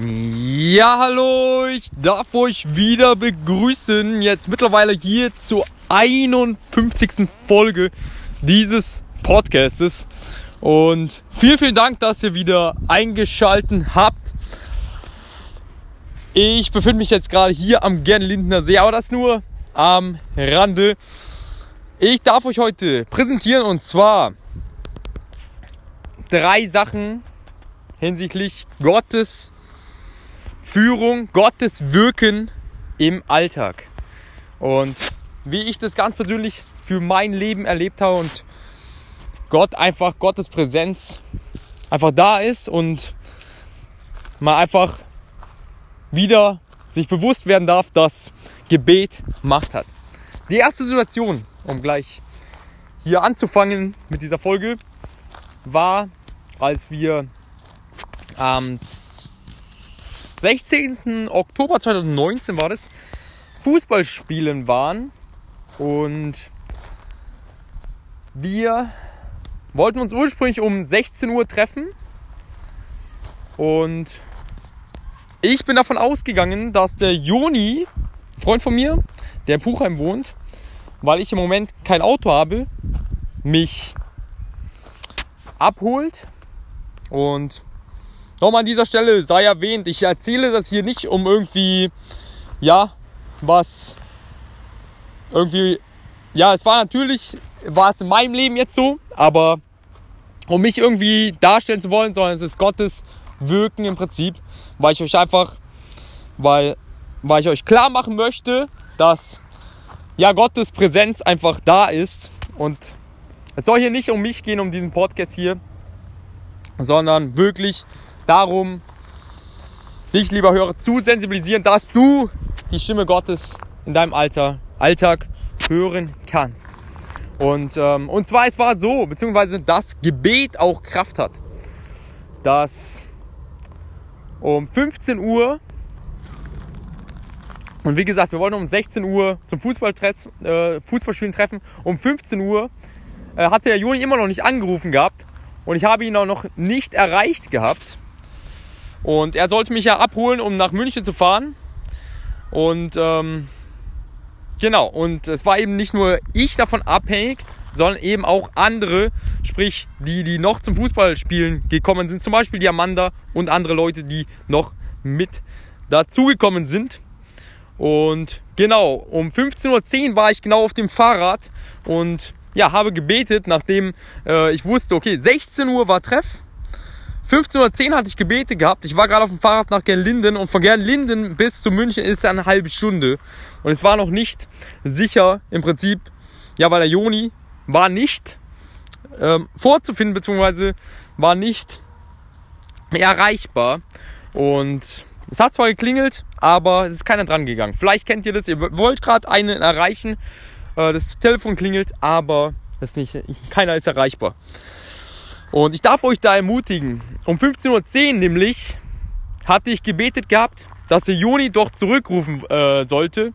Ja, hallo, ich darf euch wieder begrüßen. Jetzt mittlerweile hier zur 51. Folge dieses Podcastes. Und vielen, vielen Dank, dass ihr wieder eingeschalten habt. Ich befinde mich jetzt gerade hier am Gernlindner See, aber das nur am Rande. Ich darf euch heute präsentieren und zwar drei Sachen hinsichtlich Gottes Führung, Gottes Wirken im Alltag. Und wie ich das ganz persönlich für mein Leben erlebt habe und Gott einfach, Gottes Präsenz einfach da ist und man einfach wieder sich bewusst werden darf, dass Gebet Macht hat. Die erste Situation, um gleich hier anzufangen mit dieser Folge, war, als wir am 16. Oktober 2019 war das, Fußballspielen waren. Und wir wollten uns ursprünglich um 16 Uhr treffen. Und ich bin davon ausgegangen, dass der Joni, Freund von mir, der in Puchheim wohnt, weil ich im Moment kein Auto habe, mich abholt. Und Nochmal an dieser Stelle sei erwähnt, ich erzähle das hier nicht, um irgendwie, ja, was irgendwie, ja, es war natürlich, war es in meinem Leben jetzt so, aber um mich irgendwie darstellen zu wollen, sondern es ist Gottes Wirken im Prinzip, weil ich euch einfach, weil, weil ich euch klar machen möchte, dass ja Gottes Präsenz einfach da ist und es soll hier nicht um mich gehen, um diesen Podcast hier, sondern wirklich darum, dich, lieber Hörer, zu sensibilisieren, dass du die Stimme Gottes in deinem Alter, Alltag hören kannst. Und, ähm, und zwar, es war so, beziehungsweise das Gebet auch Kraft hat, dass um 15 Uhr, und wie gesagt, wir wollen um 16 Uhr zum Fußball äh, Fußballspielen treffen, um 15 Uhr äh, hatte der Juni immer noch nicht angerufen gehabt und ich habe ihn auch noch nicht erreicht gehabt. Und er sollte mich ja abholen, um nach München zu fahren. Und ähm, genau, und es war eben nicht nur ich davon abhängig, sondern eben auch andere, sprich die, die noch zum Fußballspielen gekommen sind, zum Beispiel die Amanda und andere Leute, die noch mit dazugekommen sind. Und genau, um 15.10 Uhr war ich genau auf dem Fahrrad und ja, habe gebetet, nachdem äh, ich wusste, okay, 16 Uhr war Treff 15.10 Uhr hatte ich Gebete gehabt. Ich war gerade auf dem Fahrrad nach Gernlinden und von Gernlinden bis zu München ist es eine halbe Stunde. Und es war noch nicht sicher im Prinzip, ja, weil der Joni war nicht ähm, vorzufinden, beziehungsweise war nicht erreichbar. Und es hat zwar geklingelt, aber es ist keiner dran gegangen. Vielleicht kennt ihr das, ihr wollt gerade einen erreichen, äh, das Telefon klingelt, aber das nicht, keiner ist erreichbar. Und ich darf euch da ermutigen. Um 15.10 Uhr nämlich hatte ich gebetet gehabt, dass der Joni doch zurückrufen äh, sollte.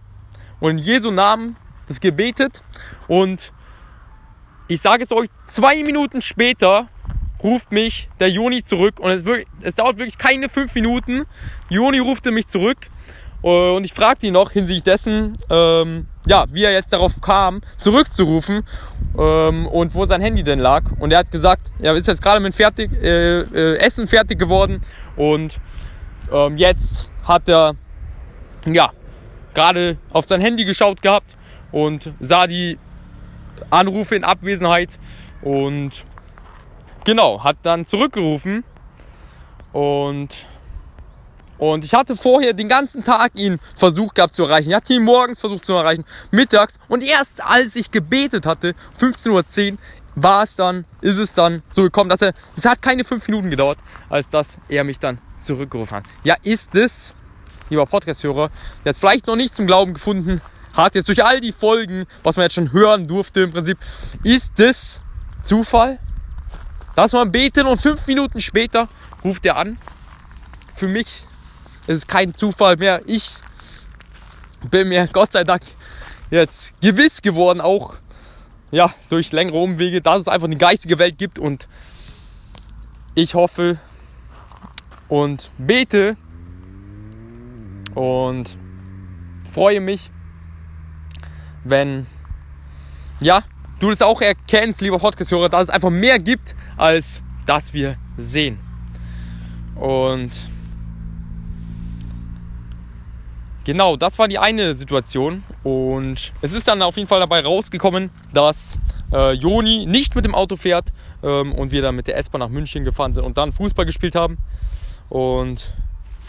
Und in Jesu Namen das gebetet. Und ich sage es euch, zwei Minuten später ruft mich der Joni zurück. Und es, wirklich, es dauert wirklich keine fünf Minuten. Joni rufte mich zurück. Und ich fragte ihn noch hinsichtlich dessen, ähm, ja, wie er jetzt darauf kam, zurückzurufen ähm, und wo sein Handy denn lag. Und er hat gesagt, er ist jetzt gerade mit fertig, äh, äh, Essen fertig geworden und ähm, jetzt hat er ja gerade auf sein Handy geschaut gehabt und sah die Anrufe in Abwesenheit und genau, hat dann zurückgerufen und und ich hatte vorher den ganzen Tag ihn versucht gehabt zu erreichen. Ich hatte ihn morgens versucht zu erreichen, mittags. Und erst als ich gebetet hatte, 15.10 Uhr, war es dann, ist es dann so gekommen, dass er, es hat keine fünf Minuten gedauert, als dass er mich dann zurückgerufen hat. Ja, ist es, lieber Podcast-Hörer, jetzt vielleicht noch nicht zum Glauben gefunden hat, jetzt durch all die Folgen, was man jetzt schon hören durfte im Prinzip, ist es Zufall? Dass man betet und fünf Minuten später ruft er an? Für mich es ist kein Zufall mehr. Ich bin mir Gott sei Dank jetzt gewiss geworden, auch ja, durch längere Umwege, dass es einfach eine geistige Welt gibt und ich hoffe und bete, und freue mich, wenn ja, du das auch erkennst, lieber Podcast-Hörer, dass es einfach mehr gibt, als das wir sehen. Und Genau, das war die eine Situation. Und es ist dann auf jeden Fall dabei rausgekommen, dass äh, Joni nicht mit dem Auto fährt ähm, und wir dann mit der S-Bahn nach München gefahren sind und dann Fußball gespielt haben. Und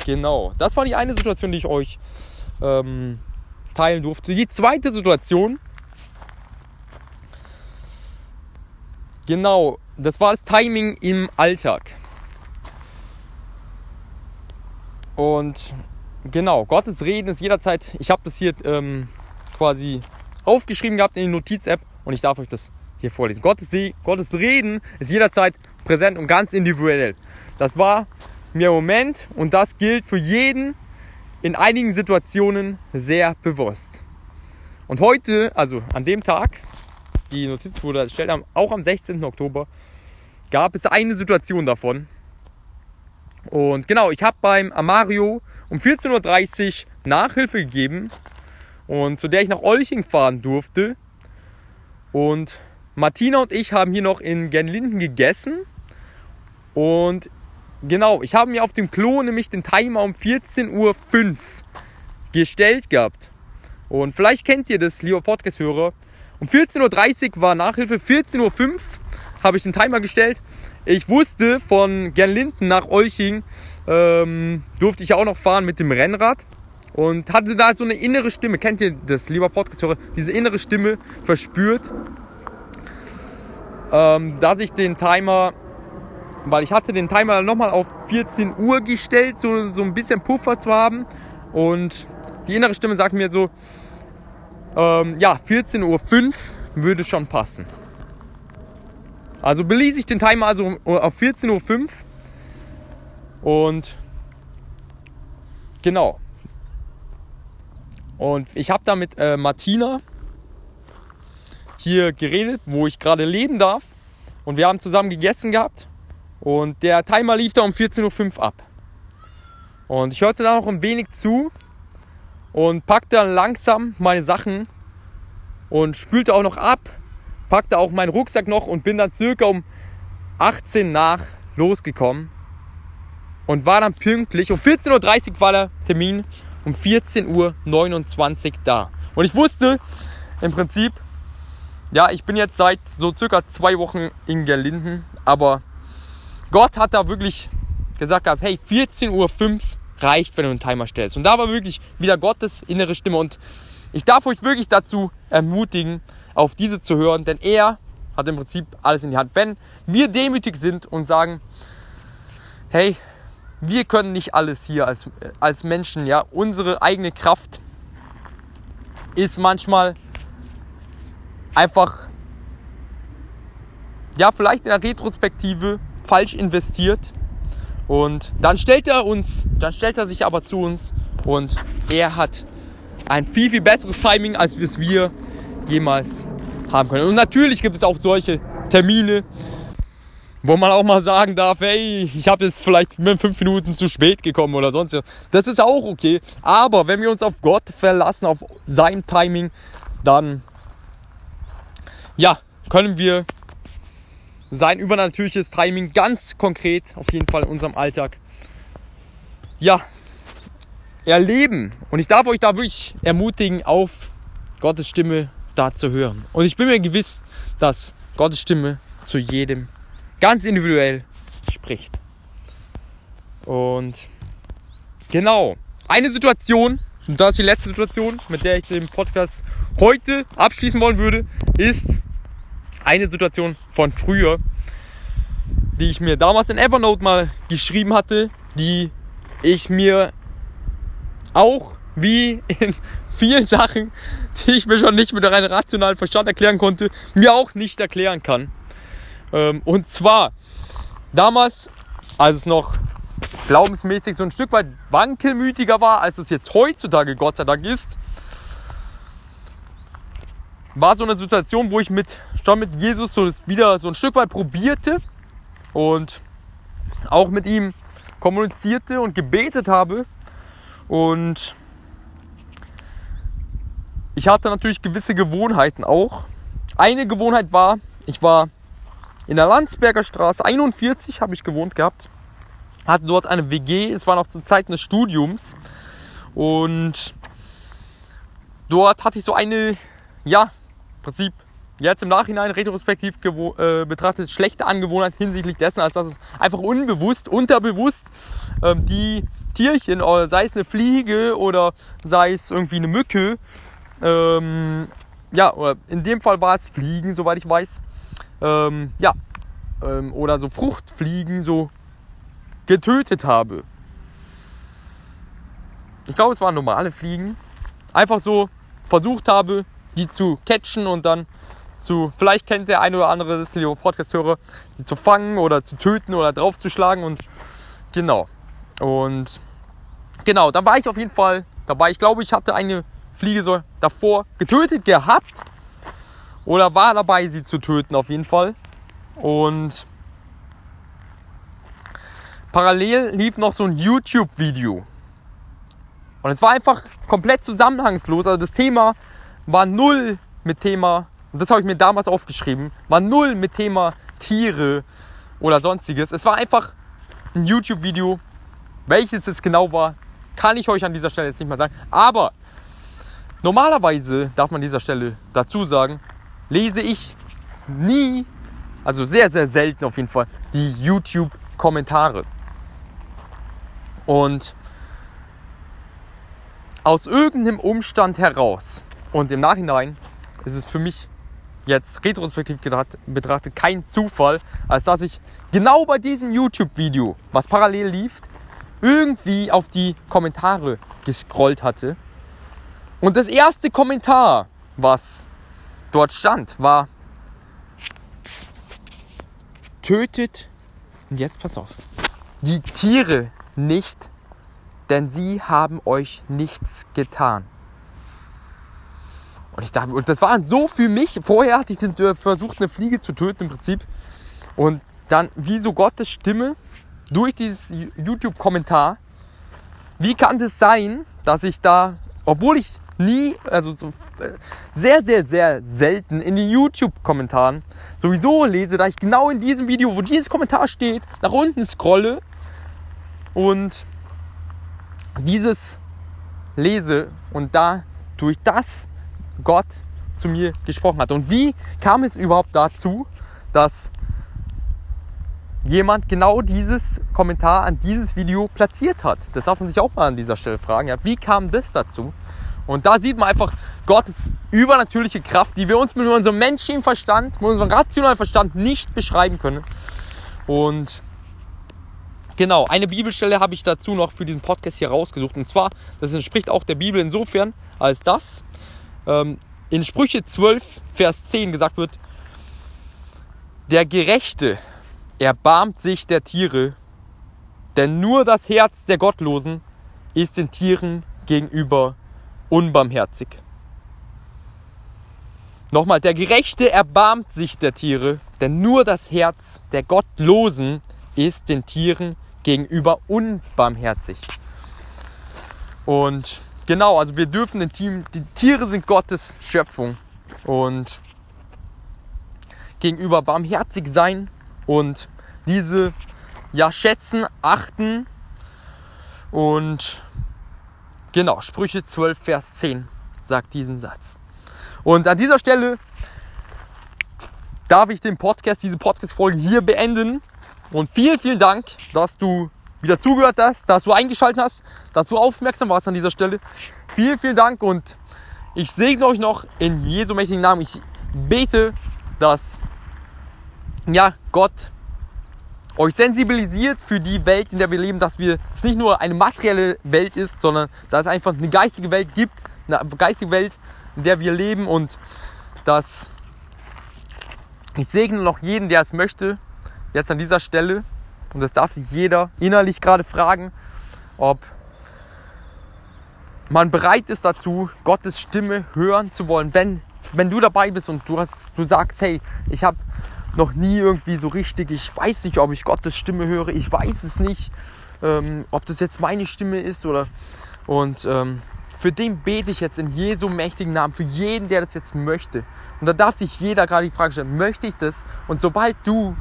genau, das war die eine Situation, die ich euch ähm, teilen durfte. Die zweite Situation, genau, das war das Timing im Alltag. Und genau, Gottes Reden ist jederzeit, ich habe das hier ähm, quasi aufgeschrieben gehabt in die Notiz-App und ich darf euch das hier vorlesen. Gottes, Gottes Reden ist jederzeit präsent und ganz individuell. Das war mir im Moment und das gilt für jeden in einigen Situationen sehr bewusst. Und heute, also an dem Tag, die Notiz wurde erstellt, auch am 16. Oktober, gab es eine Situation davon, und genau, ich habe beim Amario um 14.30 Uhr Nachhilfe gegeben und zu der ich nach Olching fahren durfte. Und Martina und ich haben hier noch in Genlinden gegessen. Und genau, ich habe mir auf dem Klo nämlich den Timer um 14.05 Uhr gestellt gehabt. Und vielleicht kennt ihr das, lieber Podcast-Hörer. Um 14.30 Uhr war Nachhilfe, 14.05 Uhr habe ich den Timer gestellt. Ich wusste von Gernlinden nach Olching ähm, durfte ich auch noch fahren mit dem Rennrad und hatte da so eine innere Stimme. Kennt ihr das, lieber Podcast-Hörer? Diese innere Stimme verspürt, ähm, dass ich den Timer, weil ich hatte den Timer nochmal auf 14 Uhr gestellt, so, so ein bisschen Puffer zu haben und die innere Stimme sagt mir so, ähm, ja, 14.05 Uhr würde schon passen. Also beließ ich den Timer also auf 14.05 Uhr. Und genau. Und ich habe da mit äh, Martina hier geredet, wo ich gerade leben darf. Und wir haben zusammen gegessen gehabt. Und der Timer lief da um 14.05 Uhr ab. Und ich hörte da noch ein wenig zu und packte dann langsam meine Sachen und spülte auch noch ab packte auch meinen Rucksack noch und bin dann circa um 18 nach losgekommen und war dann pünktlich. Um 14.30 Uhr war der Termin, um 14.29 Uhr da. Und ich wusste im Prinzip, ja, ich bin jetzt seit so circa zwei Wochen in Gerlinden, aber Gott hat da wirklich gesagt gehabt, hey, 14.05 Uhr reicht, wenn du einen Timer stellst. Und da war wirklich wieder Gottes innere Stimme. Und ich darf euch wirklich dazu ermutigen, auf diese zu hören, denn er hat im Prinzip alles in die Hand. Wenn wir demütig sind und sagen, hey, wir können nicht alles hier als, als Menschen, ja, unsere eigene Kraft ist manchmal einfach, ja, vielleicht in der Retrospektive falsch investiert. Und dann stellt er uns, dann stellt er sich aber zu uns und er hat ein viel, viel besseres Timing, als wir jemals haben können. Und natürlich gibt es auch solche Termine, wo man auch mal sagen darf, hey, ich habe jetzt vielleicht mit fünf Minuten zu spät gekommen oder sonst was. Das ist auch okay. Aber wenn wir uns auf Gott verlassen, auf sein Timing, dann ja, können wir sein übernatürliches Timing ganz konkret auf jeden Fall in unserem Alltag ja erleben. Und ich darf euch da wirklich ermutigen, auf Gottes Stimme da zu hören. Und ich bin mir gewiss, dass Gottes Stimme zu jedem ganz individuell spricht. Und genau, eine Situation, und das ist die letzte Situation, mit der ich den Podcast heute abschließen wollen würde, ist eine Situation von früher, die ich mir damals in Evernote mal geschrieben hatte, die ich mir auch wie in vielen Sachen, die ich mir schon nicht mit einem rationalen Verstand erklären konnte, mir auch nicht erklären kann. Ähm, und zwar damals, als es noch glaubensmäßig so ein Stück weit wankelmütiger war, als es jetzt heutzutage Gott sei Dank ist, war so eine Situation, wo ich mit, schon mit Jesus so das wieder so ein Stück weit probierte und auch mit ihm kommunizierte und gebetet habe Und ich hatte natürlich gewisse Gewohnheiten auch. Eine Gewohnheit war, ich war in der Landsberger Straße 41 habe ich gewohnt gehabt. Hatte dort eine WG, es war noch zu Zeiten des Studiums. Und dort hatte ich so eine, ja, im Prinzip jetzt im Nachhinein retrospektiv äh, betrachtet schlechte Angewohnheit hinsichtlich dessen, als dass es einfach unbewusst, unterbewusst ähm, die Tierchen, sei es eine Fliege oder sei es irgendwie eine Mücke, ähm, ja, in dem Fall war es Fliegen, soweit ich weiß, ähm, ja, ähm, oder so Fruchtfliegen so getötet habe. Ich glaube, es waren normale Fliegen. Einfach so versucht habe, die zu catchen und dann zu, vielleicht kennt der eine oder andere das Podcast-Hörer, die zu fangen oder zu töten oder draufzuschlagen und genau. Und genau, da war ich auf jeden Fall dabei. Ich glaube, ich hatte eine Fliege so davor getötet gehabt oder war dabei, sie zu töten auf jeden Fall. Und parallel lief noch so ein YouTube-Video. Und es war einfach komplett zusammenhangslos. Also das Thema war null mit Thema und das habe ich mir damals aufgeschrieben, war null mit Thema Tiere oder sonstiges. Es war einfach ein YouTube-Video. Welches es genau war, kann ich euch an dieser Stelle jetzt nicht mal sagen. Aber normalerweise darf man an dieser Stelle dazu sagen, lese ich nie, also sehr, sehr selten auf jeden Fall, die YouTube-Kommentare. Und aus irgendeinem Umstand heraus und im Nachhinein ist es für mich jetzt retrospektiv betrachtet kein Zufall, als dass ich genau bei diesem YouTube-Video, was parallel lief, irgendwie auf die Kommentare gescrollt hatte. Und das erste Kommentar, was dort stand, war tötet, und jetzt pass auf, die Tiere nicht, denn sie haben euch nichts getan. Und ich dachte, und das war so für mich. Vorher hatte ich den, äh, versucht, eine Fliege zu töten im Prinzip. Und dann, wie so Gottes Stimme durch dieses YouTube-Kommentar. Wie kann das sein, dass ich da, obwohl ich nie, also so äh, sehr, sehr, sehr selten in den YouTube-Kommentaren sowieso lese, da ich genau in diesem Video, wo dieses Kommentar steht, nach unten scrolle und dieses lese und da durch das Gott zu mir gesprochen hat. Und wie kam es überhaupt dazu, dass jemand genau dieses Kommentar an dieses Video platziert hat? Das darf man sich auch mal an dieser Stelle fragen. Ja, wie kam das dazu? Und da sieht man einfach Gottes übernatürliche Kraft, die wir uns mit unserem menschlichen Verstand, mit unserem rationalen Verstand nicht beschreiben können. Und genau, eine Bibelstelle habe ich dazu noch für diesen Podcast hier rausgesucht. Und zwar, das entspricht auch der Bibel insofern, als das ähm, in Sprüche 12, Vers 10 gesagt wird, der Gerechte erbarmt sich der Tiere, denn nur das Herz der Gottlosen ist den Tieren gegenüber unbarmherzig. Nochmal, der Gerechte erbarmt sich der Tiere, denn nur das Herz der Gottlosen ist den Tieren gegenüber unbarmherzig. Und Genau, also wir dürfen den Team, die Tiere sind Gottes Schöpfung und gegenüber barmherzig sein und diese ja schätzen, achten und genau, Sprüche 12, Vers 10 sagt diesen Satz. Und an dieser Stelle darf ich den Podcast, diese Podcast-Folge hier beenden. Und vielen, vielen Dank, dass du wieder zugehört hast, dass du eingeschaltet hast, dass du aufmerksam warst an dieser Stelle. Vielen, vielen Dank und ich segne euch noch in Jesu mächtigen Namen. Ich bete, dass ja, Gott euch sensibilisiert für die Welt, in der wir leben, dass wir es nicht nur eine materielle Welt ist, sondern dass es einfach eine geistige Welt gibt, eine geistige Welt, in der wir leben und dass ich segne noch jeden, der es möchte, jetzt an dieser Stelle und das darf sich jeder innerlich gerade fragen, ob man bereit ist dazu, Gottes Stimme hören zu wollen. Wenn, wenn du dabei bist und du, hast, du sagst, hey, ich habe noch nie irgendwie so richtig, ich weiß nicht, ob ich Gottes Stimme höre, ich weiß es nicht, ähm, ob das jetzt meine Stimme ist oder Und ähm, für den bete ich jetzt in Jesu mächtigen Namen, für jeden, der das jetzt möchte. Und da darf sich jeder gerade die Frage stellen, möchte ich das? Und sobald du,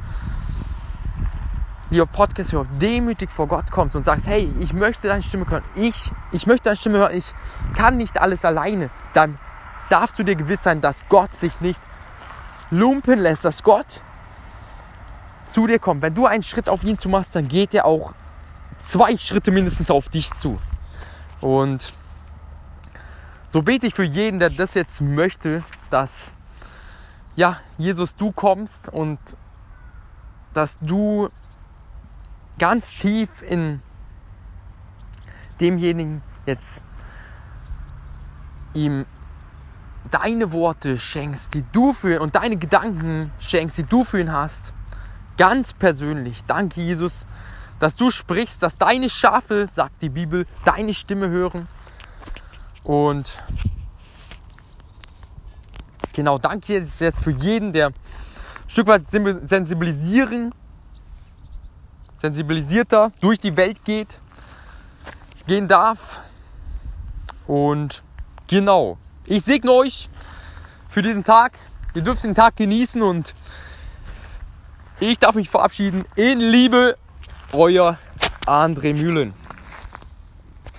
lieber Podcast-Hörer, demütig vor Gott kommst und sagst, hey, ich möchte deine Stimme hören, ich, ich möchte deine Stimme hören, ich kann nicht alles alleine, dann darfst du dir gewiss sein, dass Gott sich nicht lumpen lässt, dass Gott zu dir kommt. Wenn du einen Schritt auf ihn zu machst, dann geht er auch zwei Schritte mindestens auf dich zu. Und so bete ich für jeden, der das jetzt möchte, dass ja, Jesus, du kommst und dass du ganz tief in demjenigen jetzt ihm deine Worte schenkst, die du für und deine Gedanken schenkst, die du für ihn hast. Ganz persönlich. Danke, Jesus, dass du sprichst, dass deine Schafe, sagt die Bibel, deine Stimme hören. Und genau, danke jetzt für jeden, der ein Stück weit sensibilisieren, sensibilisierter durch die Welt geht, gehen darf. Und genau, ich segne euch für diesen Tag. Ihr dürft den Tag genießen und ich darf mich verabschieden. In Liebe, euer André Mühlen.